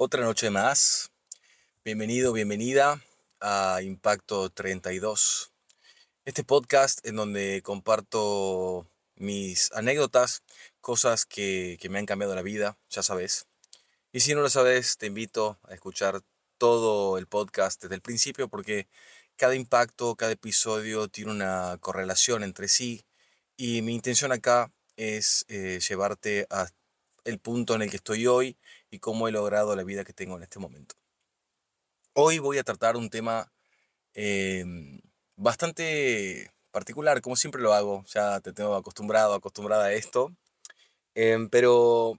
Otra noche más. Bienvenido, bienvenida a Impacto 32. Este podcast en donde comparto mis anécdotas, cosas que, me han cambiado la vida, ya sabes. Y si no lo sabes, te invito a escuchar todo el podcast desde el principio porque cada impacto, cada episodio tiene una correlación entre sí y mi intención acá es eh, llevarte a el punto en el que estoy hoy y cómo he logrado la vida que tengo en este momento. Hoy voy a tratar un tema em, bastante particular, como siempre lo hago, ya te tengo acostumbrado, acostumbrada a esto, em, pero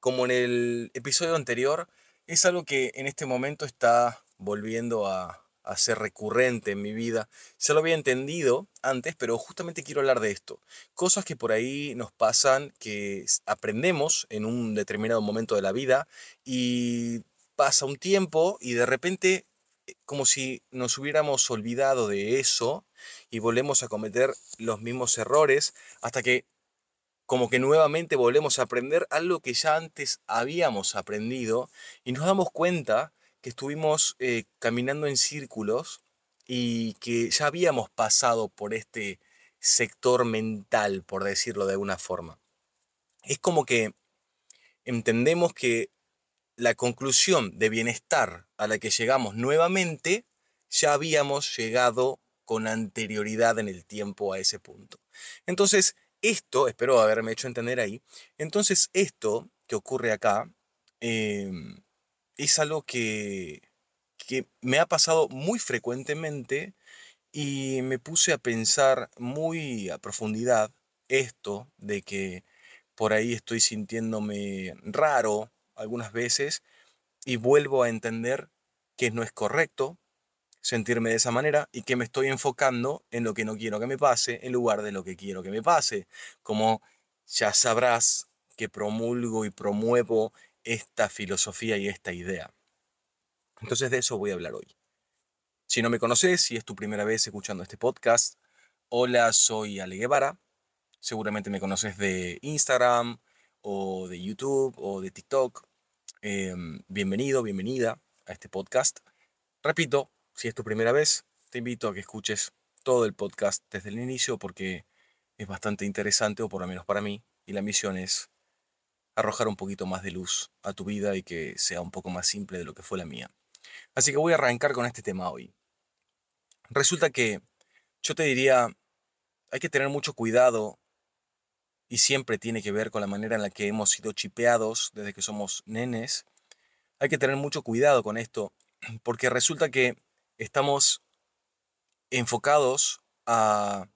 como en el episodio anterior, es algo que en este momento está volviendo a, a ser recurrente en mi vida. Ya lo había entendido antes, pero justamente quiero hablar de esto. Cosas que por ahí nos pasan, que aprendemos en un determinado momento de la vida y pasa un tiempo y de repente eh, como si nos hubiéramos olvidado de eso y volvemos a cometer los mismos errores hasta que como que nuevamente volvemos a aprender algo que ya antes habíamos aprendido y nos damos cuenta que estuvimos eh, caminando en círculos y que ya habíamos pasado por este sector mental, por decirlo de alguna forma. Es como que entendemos que la conclusión de bienestar a la que llegamos nuevamente, ya habíamos llegado con anterioridad en el tiempo a ese punto. Entonces, esto, espero haberme hecho entender ahí, entonces esto que ocurre acá, em, es algo que, me ha pasado muy frecuentemente y me puse a pensar muy a profundidad esto de que por ahí estoy sintiéndome raro algunas veces y vuelvo a entender que no es correcto sentirme de esa manera y que me estoy enfocando en lo que no quiero que me pase en lugar de lo que quiero que me pase. Como ya sabrás que promulgo y promuevo esta filosofía y esta idea. Entonces de eso voy a hablar hoy. Si no me conoces, si es tu primera vez escuchando este podcast, hola, soy Ale Guevara. Seguramente me conoces de Instagram o de YouTube o de TikTok. Em, bienvenido, bienvenida a este podcast. Repito, si es tu primera vez, te invito a que escuches todo el podcast desde el inicio porque es bastante interesante, o por lo menos para mí, y la misión es arrojar un poquito más de luz a tu vida y que sea un poco más simple de lo que fue la mía. Así que voy a arrancar con este tema hoy. Resulta que yo te diría, hay que tener mucho cuidado y siempre tiene que ver con la manera en la que hemos sido chipeados desde que somos nenes. Hay que tener mucho cuidado con esto porque resulta que estamos enfocados a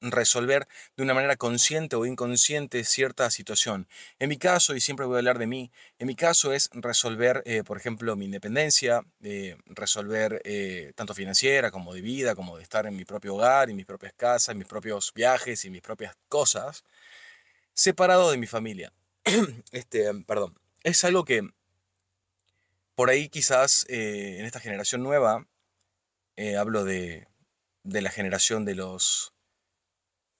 resolver de una manera consciente o inconsciente cierta situación. En mi caso, y siempre voy a hablar de mí, en mi caso es resolver, eh, por ejemplo, mi independencia, eh, resolver eh, tanto financiera como de vida, como de estar en mi propio hogar, en mis propias casas, en mis propios viajes y mis propias cosas, separado de mi familia. este, perdón, es algo que por ahí quizás en esta generación nueva, hablo de, de la generación de los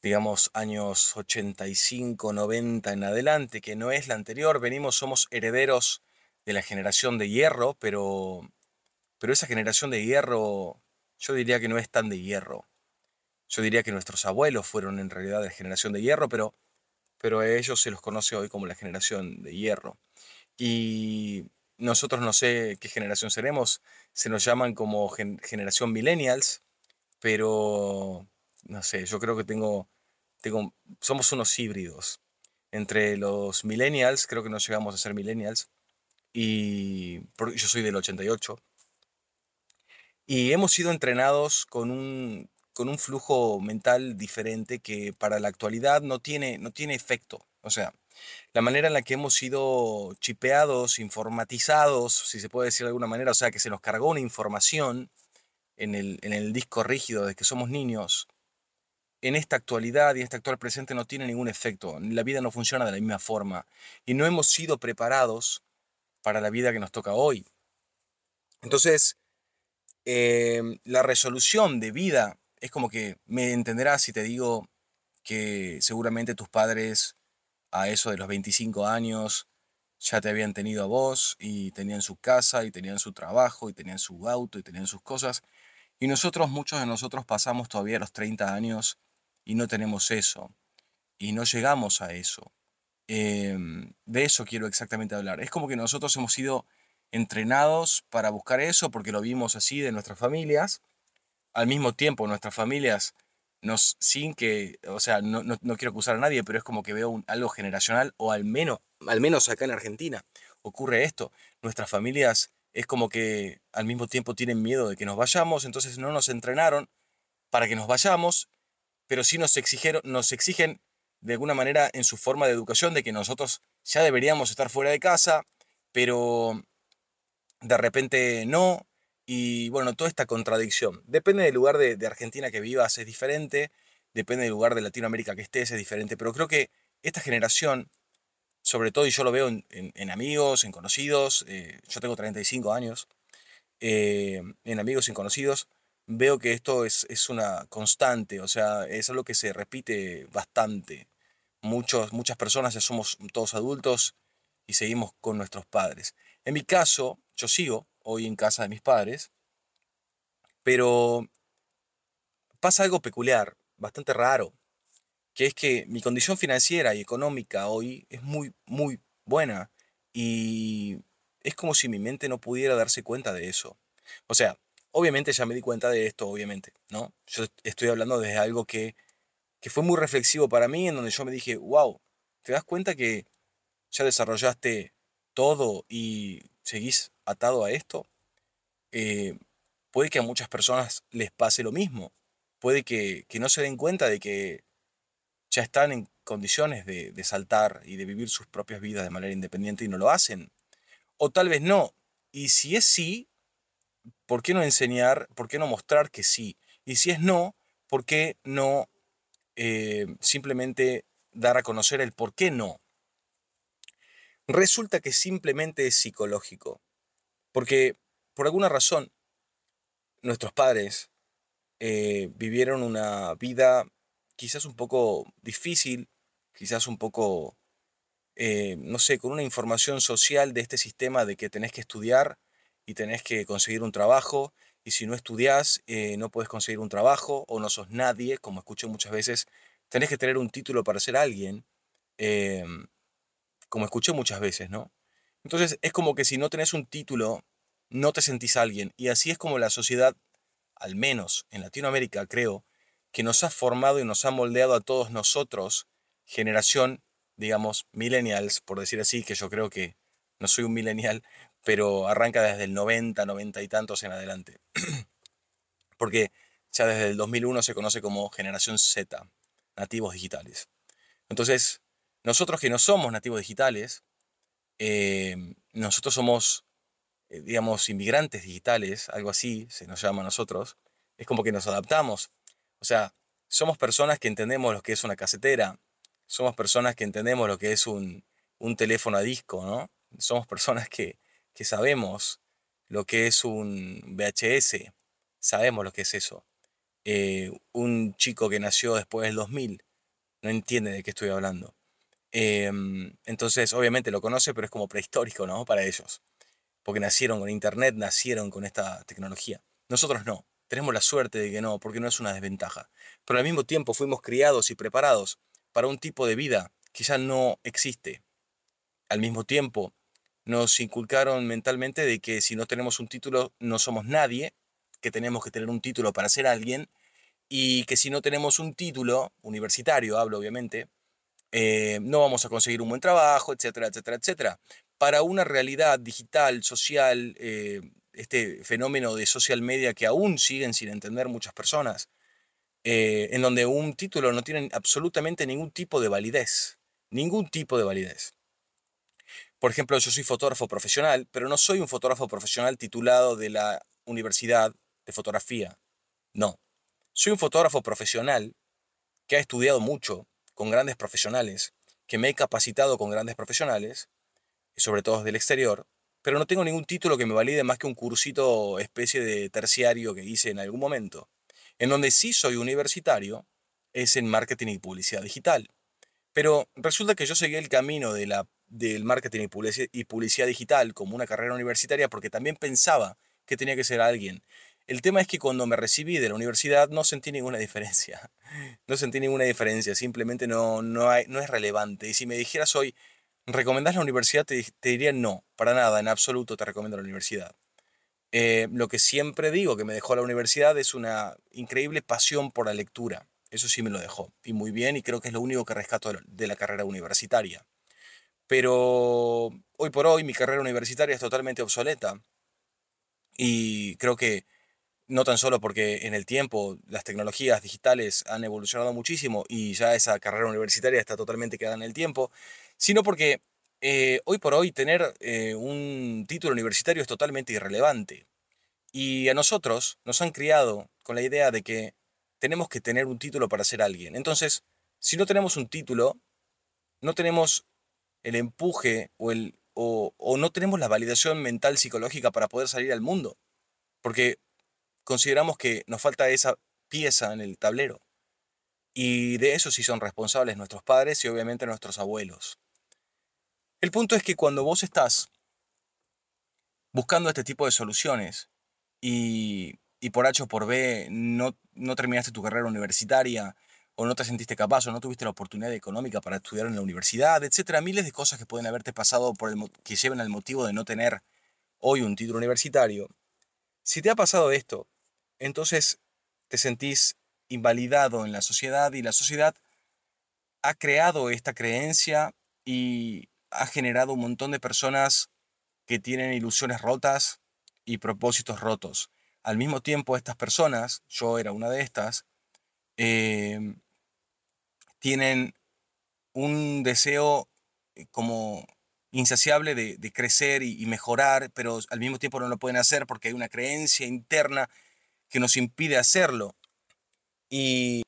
digamos, años 85, 90 en adelante, que no es la anterior. Venimos, somos herederos de la generación de hierro, pero, pero esa generación de hierro yo diría que no es tan de hierro. Yo diría que nuestros abuelos fueron en realidad de generación de hierro, pero, pero a ellos se los conoce hoy como la generación de hierro. Y nosotros no sé qué generación seremos, se nos llaman como generación millennials, pero no sé, yo creo que tengo, somos unos híbridos. Entre los millennials, creo que no llegamos a ser millennials, y yo soy del 88, y hemos sido entrenados con un, con un flujo mental diferente que para la actualidad no tiene, no tiene efecto. O sea, la manera en la que hemos sido chipeados, informatizados, si se puede decir de alguna manera, o sea, que se nos cargó una información en el, en el disco rígido de que somos niños, en esta actualidad y en este actual presente no tiene ningún efecto. La vida no funciona de la misma forma y no hemos sido preparados para la vida que nos toca hoy. Entonces, em, la resolución de vida es como que me entenderás si te digo que seguramente tus padres a eso de los 25 años ya te habían tenido a vos y tenían su casa y tenían su trabajo y tenían su auto y tenían sus cosas. Y nosotros, muchos de nosotros pasamos todavía los 30 años y no tenemos eso. Y no llegamos a eso. Em, de eso quiero exactamente hablar. Es como que nosotros hemos sido entrenados para buscar eso porque lo vimos así de nuestras familias. Al mismo tiempo, nuestras familias nos, sin que, o sea, no, quiero acusar a nadie, pero es como que veo algo generacional, o al menos, al menos acá en Argentina, ocurre esto. Nuestras familias es como que al mismo tiempo tienen miedo de que nos vayamos, entonces no nos entrenaron para que nos vayamos, pero sí nos, exigieron, nos exigen de alguna manera en su forma de educación de que nosotros ya deberíamos estar fuera de casa, pero de repente no, y bueno, toda esta contradicción. Depende del lugar de, Argentina que vivas, es diferente. Depende del lugar de Latinoamérica que estés, es diferente. Pero creo que esta generación, sobre todo, y yo lo veo en, amigos, en conocidos, eh, yo tengo 35 años, eh, en amigos y conocidos, veo que esto es, es, una constante, o sea, es algo que se repite bastante. Muchos, muchas personas ya somos todos adultos y seguimos con nuestros padres. En mi caso, yo sigo hoy en casa de mis padres, pero pasa algo peculiar, bastante raro, que es que mi condición financiera y económica hoy es muy, muy buena y es como si mi mente no pudiera darse cuenta de eso. O sea, obviamente ya me di cuenta de esto, obviamente, ¿no? Yo estoy hablando de algo que, que fue muy reflexivo para mí, en donde yo me dije, wow, ¿te das cuenta que ya desarrollaste todo y seguís atado a esto, eh, puede que a muchas personas les pase lo mismo. Puede que, no se den cuenta de que ya están en condiciones de, de, saltar y de vivir sus propias vidas de manera independiente y no lo hacen. O tal vez no. Y si es sí, ¿por qué no enseñar, por qué no mostrar que sí? Y si es no, ¿por qué no eh, simplemente dar a conocer el por qué no? Resulta que simplemente es psicológico. Porque por alguna razón nuestros padres eh, vivieron una vida quizás un poco difícil, quizás un poco, eh, no sé, con una información social de este sistema de que tenés que estudiar y tenés que conseguir un trabajo, y si no estudias eh, no puedes conseguir un trabajo o no sos nadie, como escucho muchas veces, tenés que tener un título para ser alguien, em, como escuché muchas veces, ¿no? Entonces es como que si no tenés un título, no te sentís alguien. Y así es como la sociedad, al menos en Latinoamérica, creo, que nos ha formado y nos ha moldeado a todos nosotros, generación, digamos, millennials, por decir así, que yo creo que no soy un millennial, pero arranca desde el 90, 90 y tantos en adelante. Porque ya desde el 2001 se conoce como generación Z, nativos digitales. Entonces, nosotros que no somos nativos digitales, eh, nosotros somos, eh, digamos, inmigrantes digitales, algo así se nos llama a nosotros, es como que nos adaptamos. O sea, somos personas que entendemos lo que es una casetera, somos personas que entendemos lo que es un, teléfono a disco, ¿no? Somos personas que, sabemos lo que es un VHS, sabemos lo que es eso. Eh, un chico que nació después del 2000 no entiende de qué estoy hablando. Em, entonces, obviamente lo conoce, pero es como prehistórico, ¿no? Para ellos. Porque nacieron con Internet, nacieron con esta tecnología. Nosotros no. Tenemos la suerte de que no, porque no es una desventaja. Pero al mismo tiempo fuimos criados y preparados para un tipo de vida que ya no existe. Al mismo tiempo, nos inculcaron mentalmente de que si no tenemos un título no somos nadie, que tenemos que tener un título para ser alguien, y que si no tenemos un título, universitario hablo obviamente, eh, no vamos a conseguir un buen trabajo, etcétera, etcétera, etcétera. Para una realidad digital, social, eh, este fenómeno de social media que aún siguen sin entender muchas personas, eh, en donde un título no tiene absolutamente ningún tipo de validez, ningún tipo de validez. Por ejemplo, yo soy fotógrafo profesional, pero no soy un fotógrafo profesional titulado de la Universidad de Fotografía. No. Soy un fotógrafo profesional que ha estudiado mucho, con grandes profesionales, que me he capacitado con grandes profesionales, sobre todo del exterior, pero no tengo ningún título que me valide más que un cursito especie de terciario que hice en algún momento. En donde sí soy universitario es en marketing y publicidad digital. Pero resulta que yo seguí el camino del marketing y publicidad digital como una carrera universitaria porque también pensaba que tenía que ser alguien. El tema es que cuando me recibí de la universidad no sentí ninguna diferencia. No sentí ninguna diferencia, simplemente no, no es relevante. Y si me dijeras hoy, ¿recomendás la universidad? Te, diría no, para nada, en absoluto te recomiendo la universidad. Eh, lo que siempre digo que me dejó la universidad es una increíble pasión por la lectura. Eso sí me lo dejó. Y muy bien, y creo que es lo único que rescato de la carrera universitaria. Pero hoy por hoy mi carrera universitaria es totalmente obsoleta. Y creo que no tan solo porque en el tiempo las tecnologías digitales han evolucionado muchísimo y ya esa carrera universitaria está totalmente quedada en el tiempo, sino porque eh, hoy por hoy tener eh, un título universitario es totalmente irrelevante. Y a nosotros nos han criado con la idea de que tenemos que tener un título para ser alguien. Entonces, si no tenemos un título, no tenemos el empuje o, el, o, no tenemos la validación mental psicológica para poder salir al mundo. Porque consideramos que nos falta esa pieza en el tablero. Y de eso sí son responsables nuestros padres y obviamente nuestros abuelos. El punto es que cuando vos estás buscando este tipo de soluciones y, por H o por B no, no terminaste tu carrera universitaria o no te sentiste capaz o no tuviste la oportunidad económica para estudiar en la universidad, etcétera, miles de cosas que pueden haberte pasado por el, que lleven al motivo de no tener hoy un título universitario. Si te ha pasado esto, entonces te sentís invalidado en la sociedad y la sociedad ha creado esta creencia y ha generado un montón de personas que tienen ilusiones rotas y propósitos rotos. Al mismo tiempo, estas personas, yo era una de estas, em, tienen un deseo eh, como insaciable de, crecer y, mejorar, pero al mismo tiempo no lo pueden hacer porque hay una creencia interna que nos impide hacerlo. Y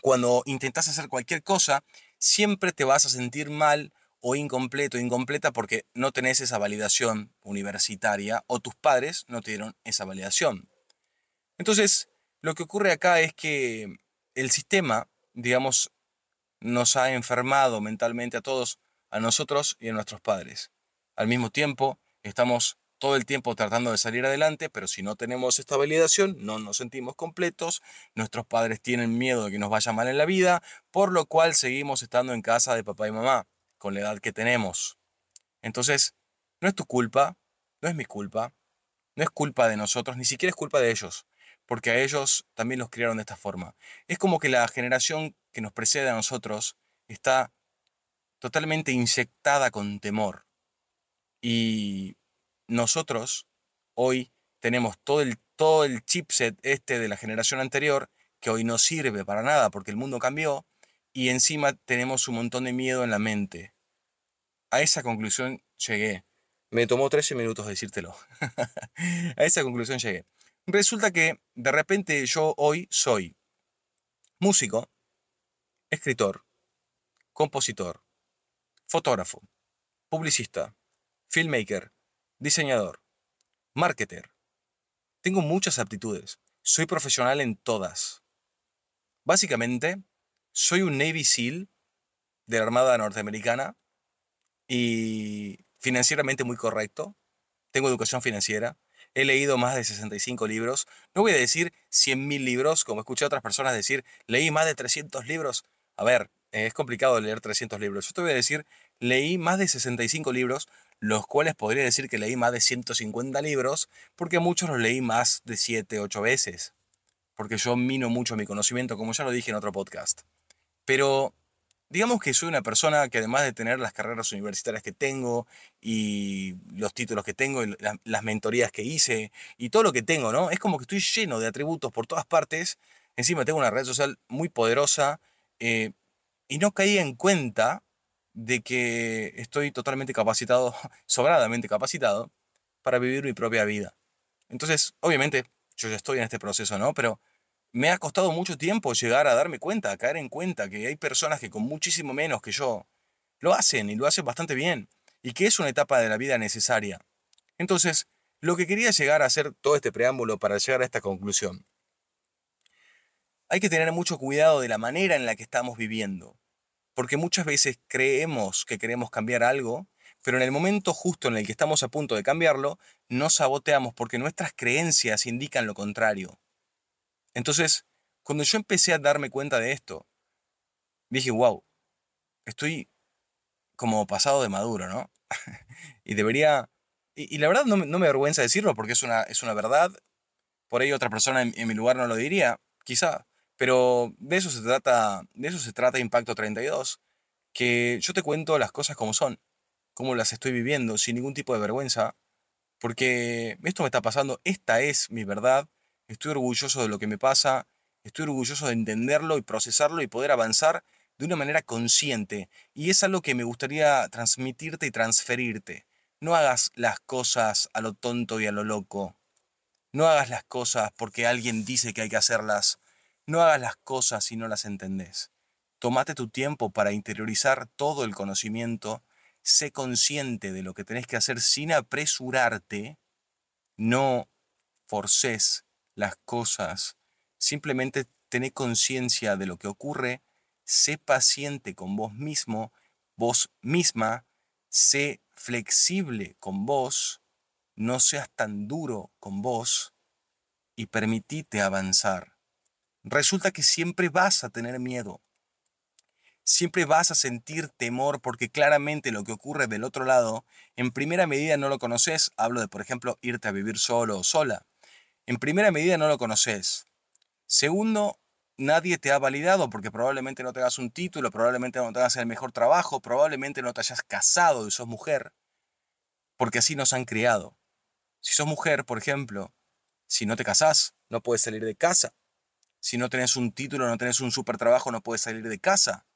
cuando intentas hacer cualquier cosa, siempre te vas a sentir mal o incompleto, incompleta porque no tenés esa validación universitaria o tus padres no te dieron esa validación. Entonces, lo que ocurre acá es que el sistema, digamos, nos ha enfermado mentalmente a todos, a nosotros y a nuestros padres. Al mismo tiempo, estamos todo el tiempo tratando de salir adelante, pero si no tenemos esta validación, no nos sentimos completos, nuestros padres tienen miedo de que nos vaya mal en la vida, por lo cual seguimos estando en casa de papá y mamá, con la edad que tenemos. Entonces, no es tu culpa, no es mi culpa, no es culpa de nosotros, ni siquiera es culpa de ellos, porque a ellos también los criaron de esta forma. Es como que la generación que nos precede a nosotros está totalmente inyectada con temor. Y nosotros hoy tenemos todo el, todo el chipset este de la generación anterior que hoy no sirve para nada porque el mundo cambió y encima tenemos un montón de miedo en la mente. A esa conclusión llegué. Me tomó 13 minutos decírtelo. a esa conclusión llegué. Resulta que de repente yo hoy soy músico, escritor, compositor, fotógrafo, publicista, filmmaker, diseñador, marketer. Tengo muchas aptitudes. Soy profesional en todas. Básicamente, soy un Navy SEAL de la Armada Norteamericana y financieramente muy correcto. Tengo educación financiera. He leído más de 65 libros. No voy a decir 100.000 libros, como escuché a otras personas decir, leí más de 300 libros. A ver, es complicado leer 300 libros. Yo te voy a decir, leí más de 65 libros, los cuales podría decir que leí más de 150 libros, porque muchos los leí más de 7, 8 veces, porque yo mino mucho mi conocimiento, como ya lo dije en otro podcast. Pero digamos que soy una persona que además de tener las carreras universitarias que tengo y los títulos que tengo y las mentorías que hice y todo lo que tengo, ¿no? Es como que estoy lleno de atributos por todas partes. Encima tengo una red social muy poderosa eh, y no caí en cuenta de que estoy totalmente capacitado, sobradamente capacitado, para vivir mi propia vida. Entonces, obviamente, yo ya estoy en este proceso, ¿no? Pero me ha costado mucho tiempo llegar a darme cuenta, a caer en cuenta que hay personas que con muchísimo menos que yo lo hacen y lo hacen bastante bien, y que es una etapa de la vida necesaria. Entonces, lo que quería llegar a hacer todo este preámbulo para llegar a esta conclusión. Hay que tener mucho cuidado de la manera en la que estamos viviendo porque muchas veces creemos que queremos cambiar algo, pero en el momento justo en el que estamos a punto de cambiarlo, nos saboteamos porque nuestras creencias indican lo contrario. Entonces, cuando yo empecé a darme cuenta de esto, dije, wow, estoy como pasado de maduro, ¿no? y debería... Y, la verdad no, me avergüenza decirlo porque es una, es una verdad. Por ahí otra persona en, mi lugar no lo diría, quizá. Pero de eso se trata, de eso se trata Impacto 32, que yo te cuento las cosas como son, cómo las estoy viviendo, sin ningún tipo de vergüenza, porque esto me está pasando, esta es mi verdad, estoy orgulloso de lo que me pasa, estoy orgulloso de entenderlo y procesarlo y poder avanzar de una manera consciente. Y es algo que me gustaría transmitirte y transferirte. No hagas las cosas a lo tonto y a lo loco. No hagas las cosas porque alguien dice que hay que hacerlas. No hagas las cosas si no las entendés. Tómate tu tiempo para interiorizar todo el conocimiento. Sé consciente de lo que tenés que hacer sin apresurarte. No forces las cosas. Simplemente tené conciencia de lo que ocurre sé paciente con vos mismo, vos misma, sé flexible con vos, no seas tan duro con vos y permitite avanzar. Resulta que siempre vas a tener miedo. Siempre vas a sentir temor porque claramente lo que ocurre del otro lado, en primera medida no lo conoces. Hablo de, por ejemplo, irte a vivir solo o sola. En primera medida no lo conoces. Segundo, nadie te ha validado porque probablemente no tengas un título, probablemente no tengas el mejor trabajo, probablemente no te hayas casado y sos mujer, porque así nos han criado. Si sos mujer, por ejemplo, si no te casás, no puedes salir de casa. Si no tenés un título, no tenés un super trabajo, no puedes salir de casa.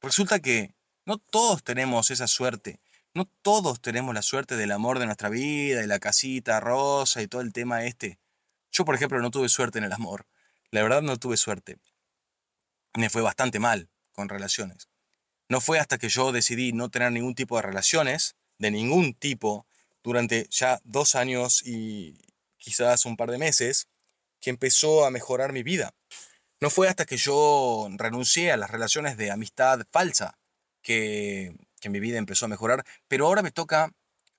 Resulta que no todos tenemos esa suerte. No todos tenemos la suerte del amor de nuestra vida y la casita rosa y todo el tema este. Yo, por ejemplo, no tuve suerte en el amor. La verdad no tuve suerte. Me fue bastante mal con relaciones. No fue hasta que yo decidí no tener ningún tipo de relaciones, de ningún tipo, durante ya dos años y quizás un par de meses, que empezó a mejorar mi vida. No fue hasta que yo renuncié a las relaciones de amistad falsa que, que mi vida empezó a mejorar, pero ahora me toca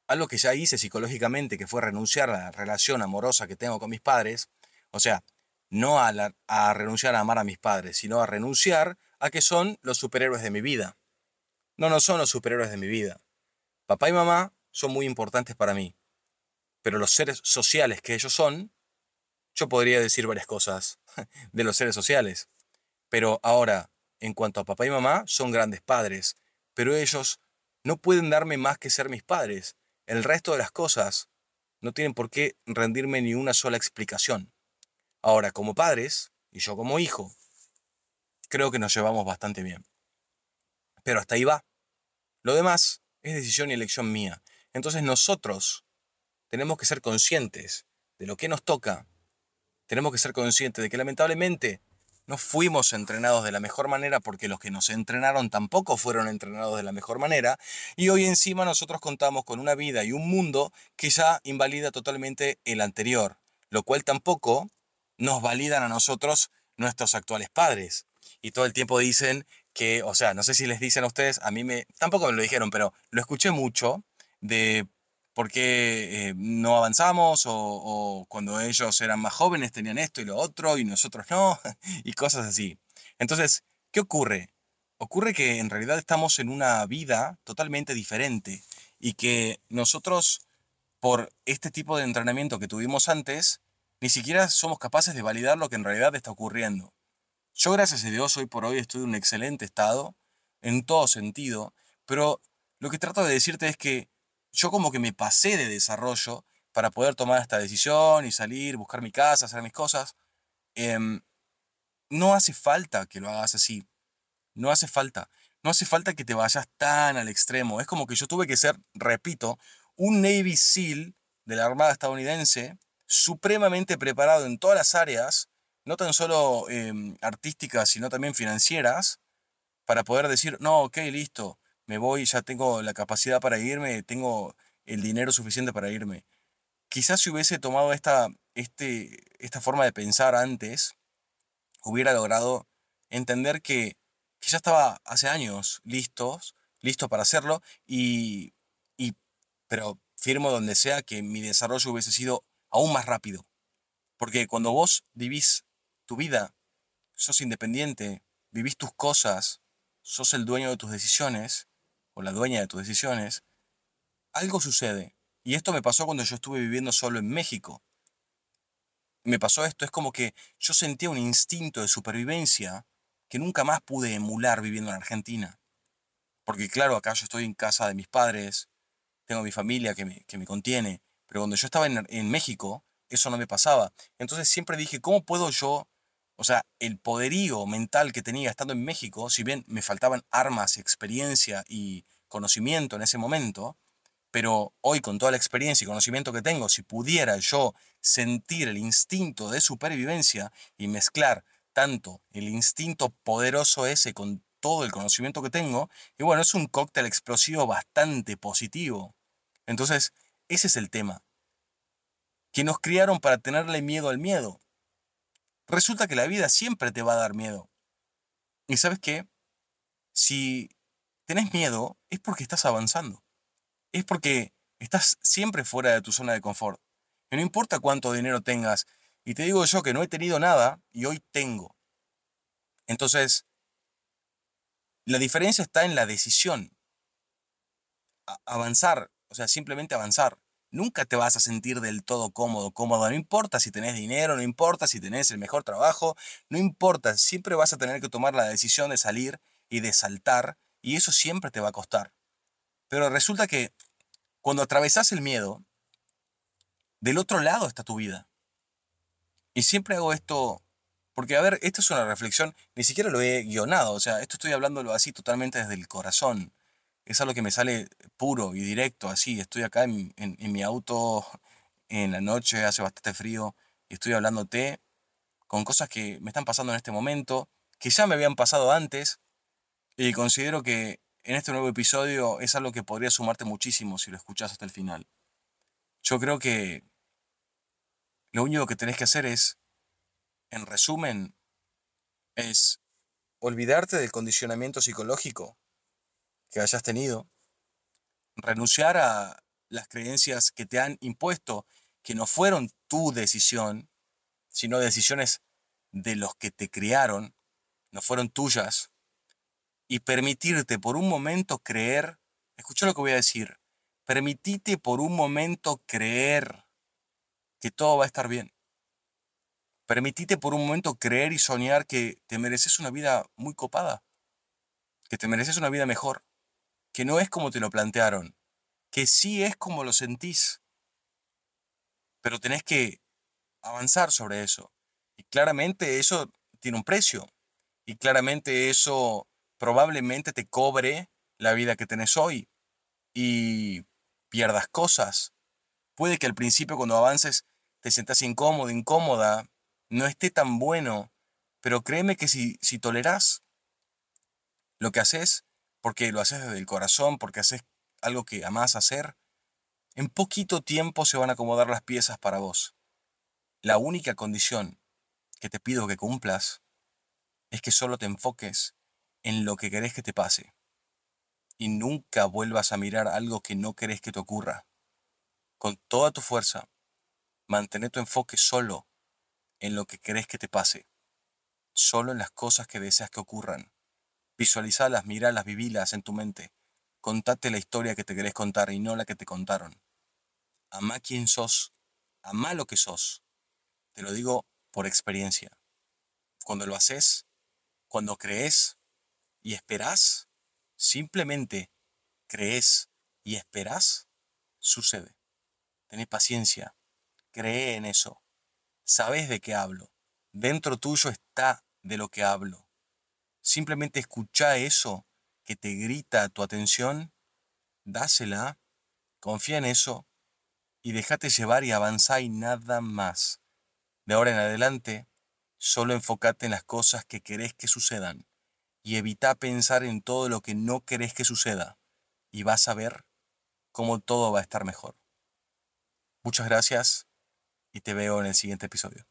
algo que ya hice psicológicamente, que fue renunciar a la relación amorosa que tengo con mis padres. O sea, no a, renunciar a amar a mis padres, sino a renunciar a que son los superhéroes de mi vida. No, no son los superhéroes de mi vida. Papá y mamá son muy importantes para mí, pero los seres sociales que ellos son, yo podría decir varias cosas de los seres sociales. Pero ahora, en cuanto a papá y mamá, son grandes padres, pero ellos no pueden darme más que ser mis padres. El resto de las cosas no tienen por qué rendirme ni una sola explicación. Ahora, como padres, y yo como hijo, creo que nos llevamos bastante bien. Pero hasta ahí va. Lo demás es decisión y elección mía. Entonces nosotros tenemos que ser conscientes de lo que nos toca. Tenemos que ser conscientes de que lamentablemente no fuimos entrenados de la mejor manera porque los que nos entrenaron tampoco fueron entrenados de la mejor manera y hoy encima nosotros contamos con una vida y un mundo que ya invalida totalmente el anterior, lo cual tampoco nos validan a nosotros nuestros actuales padres. Y todo el tiempo dicen que, o sea, no sé si les dicen a ustedes, a mí me, tampoco me lo dijeron, pero lo escuché mucho de por qué eh, no avanzamos o, o, cuando ellos eran más jóvenes tenían esto y lo otro y nosotros no, y cosas así. Entonces, ¿qué ocurre? Ocurre que en realidad estamos en una vida totalmente diferente y que nosotros, por este tipo de entrenamiento que tuvimos antes, ni siquiera somos capaces de validar lo que en realidad está ocurriendo. Yo, gracias a Dios, hoy por hoy estoy en un excelente estado, en todo sentido, pero lo que trato de decirte es que yo como que me pasé de desarrollo para poder tomar esta decisión y salir, buscar mi casa, hacer mis cosas. Em, no hace falta que lo hagas así. No hace falta. No hace falta que te vayas tan al extremo. Es como que yo tuve que ser, repito, un Navy SEAL de la Armada estadounidense supremamente preparado en todas las áreas, no tan solo em, artísticas, sino también financieras, para poder decir, no, ok, listo, me voy, ya tengo la capacidad para irme, tengo el dinero suficiente para irme. Quizás si hubiese tomado esta, este, esta forma de pensar antes, hubiera logrado entender que, ya estaba hace años listos, listo para hacerlo, y pero firmo donde sea que mi desarrollo hubiese sido aún más rápido. Porque cuando vos vivís tu vida, sos independiente, vivís tus cosas, sos el dueño de tus decisiones, o la dueña de tus decisiones, algo sucede. Y esto me pasó cuando yo estuve viviendo solo en México. Me pasó esto, es como que yo sentía un instinto de supervivencia que nunca más pude emular viviendo en Argentina. Porque claro, acá yo estoy en casa de mis padres, tengo mi familia que me, que me contiene, pero cuando yo estaba en, en México, eso no me pasaba. Entonces siempre dije, ¿cómo puedo yo o sea, el poderío mental que tenía estando en México, si bien me faltaban armas, experiencia y conocimiento en ese momento, pero hoy con toda la experiencia y conocimiento que tengo, si pudiera yo sentir el instinto de supervivencia y mezclar tanto el instinto poderoso ese con todo el conocimiento que tengo, y bueno, es un cóctel explosivo bastante positivo. Entonces, ese es el tema. Que nos criaron para tenerle miedo al miedo resulta que la vida siempre te va a dar miedo. ¿Y sabes qué? Si tenés miedo, es porque estás avanzando. Es porque estás siempre fuera de tu zona de confort. Y no importa cuánto dinero tengas. Y te digo yo que no he tenido nada y hoy tengo. Entonces, la diferencia está en la decisión. avanzar, o sea, simplemente avanzar nunca te vas a sentir del todo cómodo, cómodo. No importa si tenés dinero, no importa si tenés el mejor trabajo, no importa, siempre vas a tener que tomar la decisión de salir y de saltar, y eso siempre te va a costar. Pero resulta que cuando atravesás el miedo, del otro lado está tu vida. Y siempre hago esto, porque a ver, esto es una reflexión, ni siquiera lo he guionado, o sea, esto estoy hablándolo así totalmente desde el corazón es algo que me sale puro y directo, así. Estoy acá en, mi auto en la noche, hace bastante frío, y estoy hablándote con cosas que me están pasando en este momento, que ya me habían pasado antes, y considero que en este nuevo episodio es algo que podría sumarte muchísimo si lo escuchas hasta el final. Yo creo que lo único que tenés que hacer es, en resumen, es olvidarte del condicionamiento psicológico que hayas tenido, renunciar a las creencias que te han impuesto, que no fueron tu decisión, sino decisiones de los que te criaron, no fueron tuyas, y permitirte por un momento creer, escucha lo que voy a decir, permitite por un momento creer que todo va a estar bien. Permitite por un momento creer y soñar que te mereces una vida muy copada, que te mereces una vida mejor que no es como te lo plantearon, que sí es como lo sentís, pero tenés que avanzar sobre eso. Y claramente eso tiene un precio. Y claramente eso probablemente te cobre la vida que tenés hoy y pierdas cosas. Puede que al principio cuando avances te sientas incómodo, incómoda, no esté tan bueno, pero créeme que si, si tolerás lo que haces, porque lo haces desde el corazón, porque haces algo que amás hacer, en poquito tiempo se van a acomodar las piezas para vos. La única condición que te pido que cumplas es que solo te enfoques en lo que querés que te pase y nunca vuelvas a mirar algo que no querés que te ocurra. Con toda tu fuerza, mantén tu enfoque solo en lo que querés que te pase, solo en las cosas que deseas que ocurran. Visualizalas, miralas, vivilas en tu mente. Contate la historia que te querés contar y no la que te contaron. Amá quién sos, amá lo que sos. Te lo digo por experiencia. Cuando lo haces, cuando crees y esperás, simplemente crees y esperás, sucede. Tenés paciencia, cree en eso. Sabes de qué hablo. Dentro tuyo está de lo que hablo. Simplemente escucha eso que te grita tu atención, dásela, confía en eso y déjate llevar y avanza y nada más. De ahora en adelante, solo enfócate en las cosas que querés que sucedan y evita pensar en todo lo que no querés que suceda y vas a ver cómo todo va a estar mejor. Muchas gracias y te veo en el siguiente episodio.